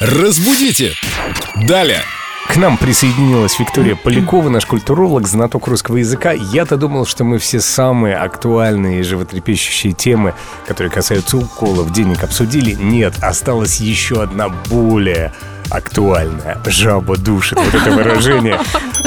Разбудите! Далее! К нам присоединилась Виктория Полякова, наш культуролог, знаток русского языка. Я-то думал, что мы все самые актуальные и животрепещущие темы, которые касаются уколов, денег, обсудили. Нет, осталась еще одна более актуальная. Жаба душит. Вот это выражение.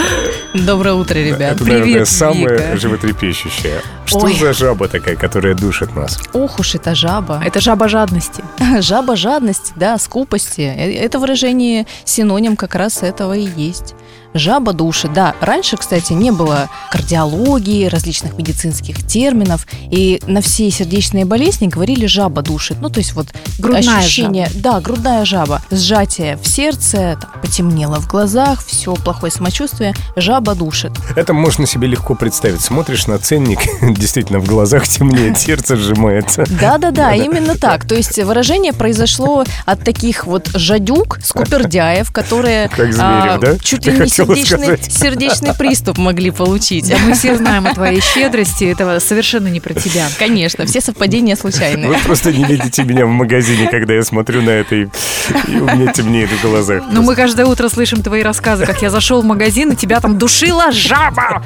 Доброе утро, ребят. Это, Привет, наверное, самое Вика. животрепещущее. Что Ой. за жаба такая, которая душит нас? Ох уж это жаба. Это жаба жадности. Жаба жадности, да, скупости. Э, Это выражение синоним как раз этого и есть. Жаба души, да. Раньше, кстати, не было кардиологии, различных медицинских терминов, и на все сердечные болезни говорили жаба душит. Ну, то есть вот Грудная ощущение, да, грудная жаба, сжатие в сердце, там, потемнело в глазах, все плохое самочувствие, жаба душит. Это можно себе легко представить. Смотришь на ценник, действительно в глазах темнеет, сердце сжимается. Да-да-да, именно так. То есть выражение произошло от таких вот жадюк, скупердяев, которые а, да? чуть ли не сердечный, сердечный приступ могли получить. Да мы все знаем о твоей щедрости, это совершенно не про тебя. Конечно, все совпадения случайные. Вы просто не видите меня в магазине, когда я смотрю на это, и, и у меня темнеет в глазах. Но мы каждое утро слышим твои рассказы, как я зашел в магазин, и тебя там душила жаба.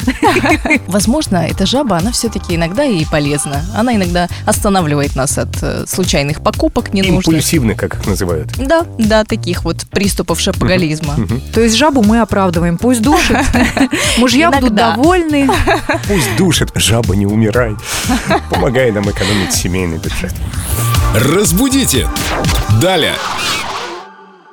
Возможно, эта жаба, она все-таки иногда и полезна. Она иногда останавливает нас от э, случайных покупок ненужных. Импульсивный, как их называют. Да, да, таких вот приступов шапоголизма. То есть жабу мы оправдываем. Пусть душит. Мужья будут Иногда. довольны. Пусть душит, жаба, не умирай. Помогай нам экономить семейный бюджет. Разбудите! Далее!